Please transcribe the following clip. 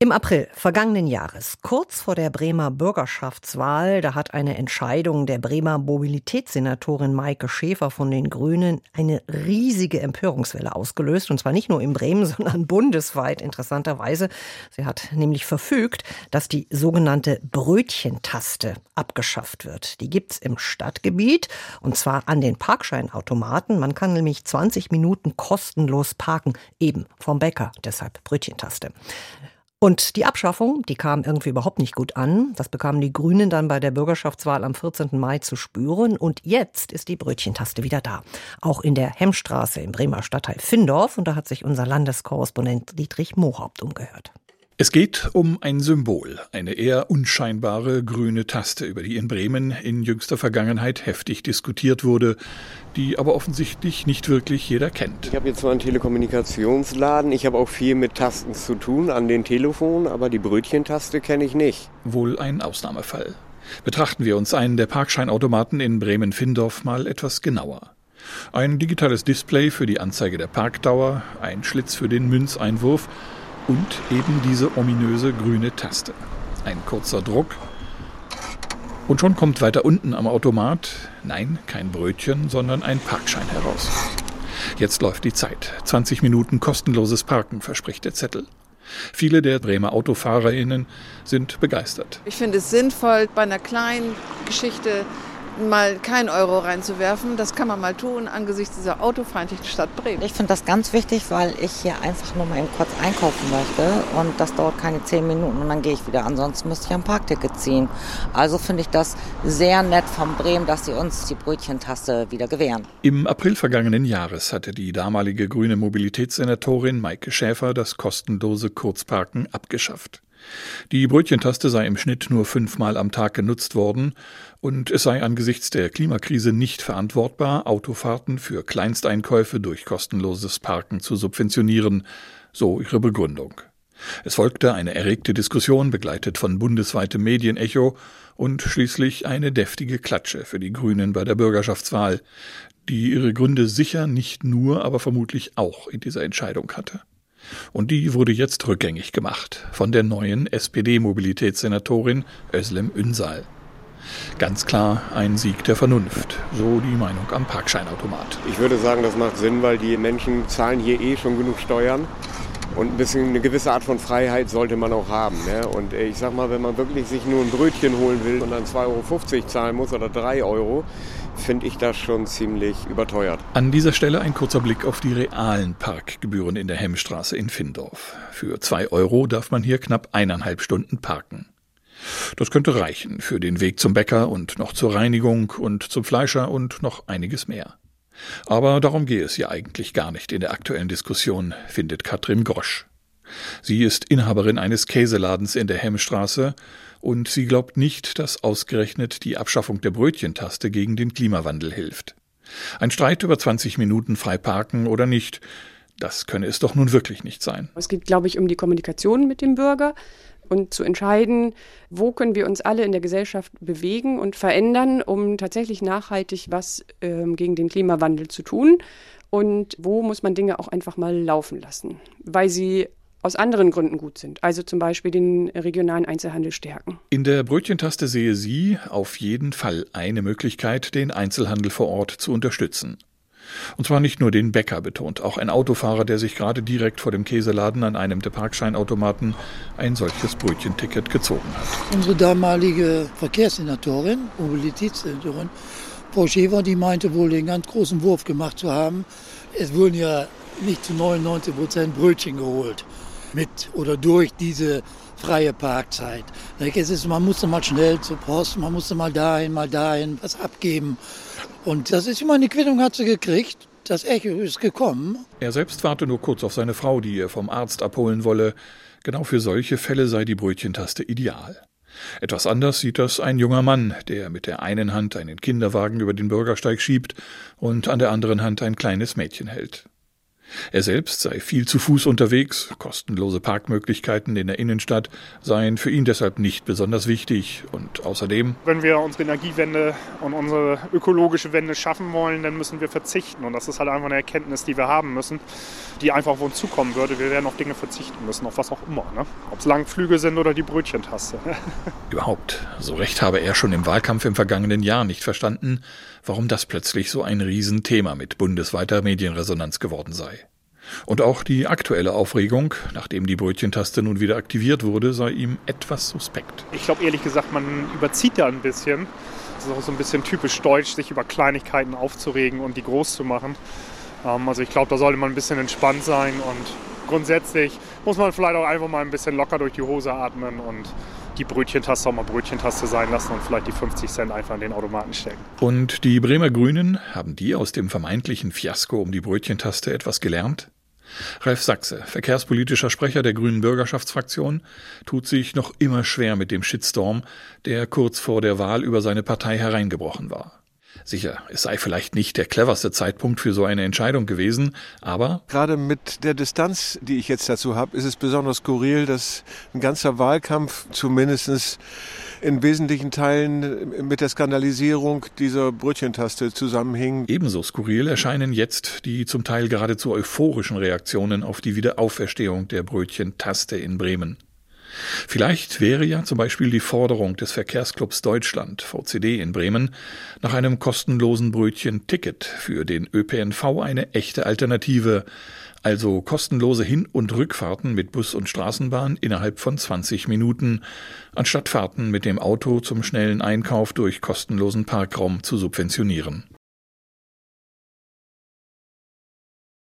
im April vergangenen Jahres, kurz vor der Bremer Bürgerschaftswahl, da hat eine Entscheidung der Bremer Mobilitätssenatorin Maike Schäfer von den Grünen eine riesige Empörungswelle ausgelöst. Und zwar nicht nur in Bremen, sondern bundesweit interessanterweise. Sie hat nämlich verfügt, dass die sogenannte Brötchentaste abgeschafft wird. Die gibt's im Stadtgebiet und zwar an den Parkscheinautomaten. Man kann nämlich 20 Minuten kostenlos parken, eben vom Bäcker. Deshalb Brötchentaste. Und die Abschaffung, die kam irgendwie überhaupt nicht gut an. Das bekamen die Grünen dann bei der Bürgerschaftswahl am 14. Mai zu spüren. Und jetzt ist die Brötchentaste wieder da. Auch in der Hemmstraße im Bremer Stadtteil Findorf. Und da hat sich unser Landeskorrespondent Dietrich Mohaupt umgehört. Es geht um ein Symbol, eine eher unscheinbare grüne Taste, über die in Bremen in jüngster Vergangenheit heftig diskutiert wurde, die aber offensichtlich nicht wirklich jeder kennt. Ich habe jetzt zwar einen Telekommunikationsladen, ich habe auch viel mit Tasten zu tun an den Telefonen, aber die Brötchentaste kenne ich nicht. Wohl ein Ausnahmefall. Betrachten wir uns einen der Parkscheinautomaten in Bremen-Findorf mal etwas genauer. Ein digitales Display für die Anzeige der Parkdauer, ein Schlitz für den Münzeinwurf, und eben diese ominöse grüne Taste. Ein kurzer Druck und schon kommt weiter unten am Automat, nein, kein Brötchen, sondern ein Parkschein heraus. Jetzt läuft die Zeit. 20 Minuten kostenloses Parken, verspricht der Zettel. Viele der Bremer AutofahrerInnen sind begeistert. Ich finde es sinnvoll, bei einer kleinen Geschichte mal keinen Euro reinzuwerfen. Das kann man mal tun angesichts dieser autofeindlichen Stadt Bremen. Ich finde das ganz wichtig, weil ich hier einfach nur mal eben kurz einkaufen möchte und das dauert keine zehn Minuten und dann gehe ich wieder. Ansonsten müsste ich ein Parkticket ziehen. Also finde ich das sehr nett von Bremen, dass sie uns die Brötchentaste wieder gewähren. Im April vergangenen Jahres hatte die damalige grüne Mobilitätssenatorin Maike Schäfer das kostenlose Kurzparken abgeschafft. Die Brötchentaste sei im Schnitt nur fünfmal am Tag genutzt worden und es sei angesichts der Klimakrise nicht verantwortbar, Autofahrten für Kleinsteinkäufe durch kostenloses Parken zu subventionieren, so ihre Begründung. Es folgte eine erregte Diskussion, begleitet von bundesweitem Medienecho und schließlich eine deftige Klatsche für die Grünen bei der Bürgerschaftswahl, die ihre Gründe sicher nicht nur, aber vermutlich auch in dieser Entscheidung hatte. Und die wurde jetzt rückgängig gemacht von der neuen SPD-Mobilitätssenatorin Özlem Ünsal. Ganz klar ein Sieg der Vernunft, so die Meinung am Parkscheinautomat. Ich würde sagen, das macht Sinn, weil die Menschen zahlen hier eh schon genug Steuern. Und ein bisschen eine gewisse Art von Freiheit sollte man auch haben. Ne? Und ich sag mal, wenn man wirklich sich nur ein Brötchen holen will und dann 2,50 Euro zahlen muss oder 3 Euro, finde ich das schon ziemlich überteuert. An dieser Stelle ein kurzer Blick auf die realen Parkgebühren in der Hemmstraße in Findorf. Für 2 Euro darf man hier knapp eineinhalb Stunden parken. Das könnte reichen für den Weg zum Bäcker und noch zur Reinigung und zum Fleischer und noch einiges mehr. Aber darum gehe es ja eigentlich gar nicht in der aktuellen Diskussion, findet Katrin Grosch. Sie ist Inhaberin eines Käseladens in der Hemmstraße und sie glaubt nicht, dass ausgerechnet die Abschaffung der Brötchentaste gegen den Klimawandel hilft. Ein Streit über 20 Minuten frei parken oder nicht, das könne es doch nun wirklich nicht sein. Es geht, glaube ich, um die Kommunikation mit dem Bürger und zu entscheiden, wo können wir uns alle in der Gesellschaft bewegen und verändern, um tatsächlich nachhaltig was ähm, gegen den Klimawandel zu tun und wo muss man Dinge auch einfach mal laufen lassen, weil sie aus anderen Gründen gut sind, also zum Beispiel den regionalen Einzelhandel stärken. In der Brötchentaste sehe sie auf jeden Fall eine Möglichkeit, den Einzelhandel vor Ort zu unterstützen. Und zwar nicht nur den Bäcker betont, auch ein Autofahrer, der sich gerade direkt vor dem Käseladen an einem der Parkscheinautomaten ein solches Brötchenticket gezogen hat. Unsere damalige Verkehrssenatorin, Mobilitätssenatorin, Frau Schäfer, die meinte wohl den ganz großen Wurf gemacht zu haben. Es wurden ja nicht zu 99 Prozent Brötchen geholt mit oder durch diese freie Parkzeit. Es ist, man musste mal schnell zur Post, man musste mal dahin, mal dahin was abgeben. Und das ist immer eine Quittung hat sie gekriegt. Das Echo ist gekommen. Er selbst warte nur kurz auf seine Frau, die er vom Arzt abholen wolle. Genau für solche Fälle sei die Brötchentaste ideal. Etwas anders sieht das ein junger Mann, der mit der einen Hand einen Kinderwagen über den Bürgersteig schiebt und an der anderen Hand ein kleines Mädchen hält. Er selbst sei viel zu Fuß unterwegs, kostenlose Parkmöglichkeiten in der Innenstadt seien für ihn deshalb nicht besonders wichtig und außerdem Wenn wir unsere Energiewende und unsere ökologische Wende schaffen wollen, dann müssen wir verzichten und das ist halt einfach eine Erkenntnis, die wir haben müssen, die einfach auf uns zukommen würde. Wir werden auf Dinge verzichten müssen, auf was auch immer. Ne? Ob es Langflüge sind oder die Brötchentaste. Überhaupt, so recht habe er schon im Wahlkampf im vergangenen Jahr nicht verstanden, warum das plötzlich so ein Riesenthema mit bundesweiter Medienresonanz geworden sei. Und auch die aktuelle Aufregung, nachdem die Brötchentaste nun wieder aktiviert wurde, sei ihm etwas suspekt. Ich glaube ehrlich gesagt, man überzieht da ein bisschen. Es ist auch so ein bisschen typisch deutsch, sich über Kleinigkeiten aufzuregen und die groß zu machen. Ähm, also ich glaube, da sollte man ein bisschen entspannt sein und grundsätzlich muss man vielleicht auch einfach mal ein bisschen locker durch die Hose atmen und die Brötchentaste auch mal Brötchentaste sein lassen und vielleicht die 50 Cent einfach in den Automaten stecken. Und die Bremer Grünen, haben die aus dem vermeintlichen Fiasko um die Brötchentaste etwas gelernt? Ralf Sachse, verkehrspolitischer Sprecher der Grünen Bürgerschaftsfraktion, tut sich noch immer schwer mit dem Shitstorm, der kurz vor der Wahl über seine Partei hereingebrochen war. Sicher, es sei vielleicht nicht der cleverste Zeitpunkt für so eine Entscheidung gewesen, aber gerade mit der Distanz, die ich jetzt dazu habe, ist es besonders skurril, dass ein ganzer Wahlkampf zumindest in wesentlichen Teilen mit der Skandalisierung dieser Brötchentaste zusammenhing. Ebenso skurril erscheinen jetzt die zum Teil geradezu euphorischen Reaktionen auf die Wiederauferstehung der Brötchentaste in Bremen. Vielleicht wäre ja zum Beispiel die Forderung des Verkehrsclubs Deutschland, VCD in Bremen, nach einem kostenlosen Brötchen-Ticket für den ÖPNV eine echte Alternative, also kostenlose Hin- und Rückfahrten mit Bus und Straßenbahn innerhalb von 20 Minuten, anstatt Fahrten mit dem Auto zum schnellen Einkauf durch kostenlosen Parkraum zu subventionieren.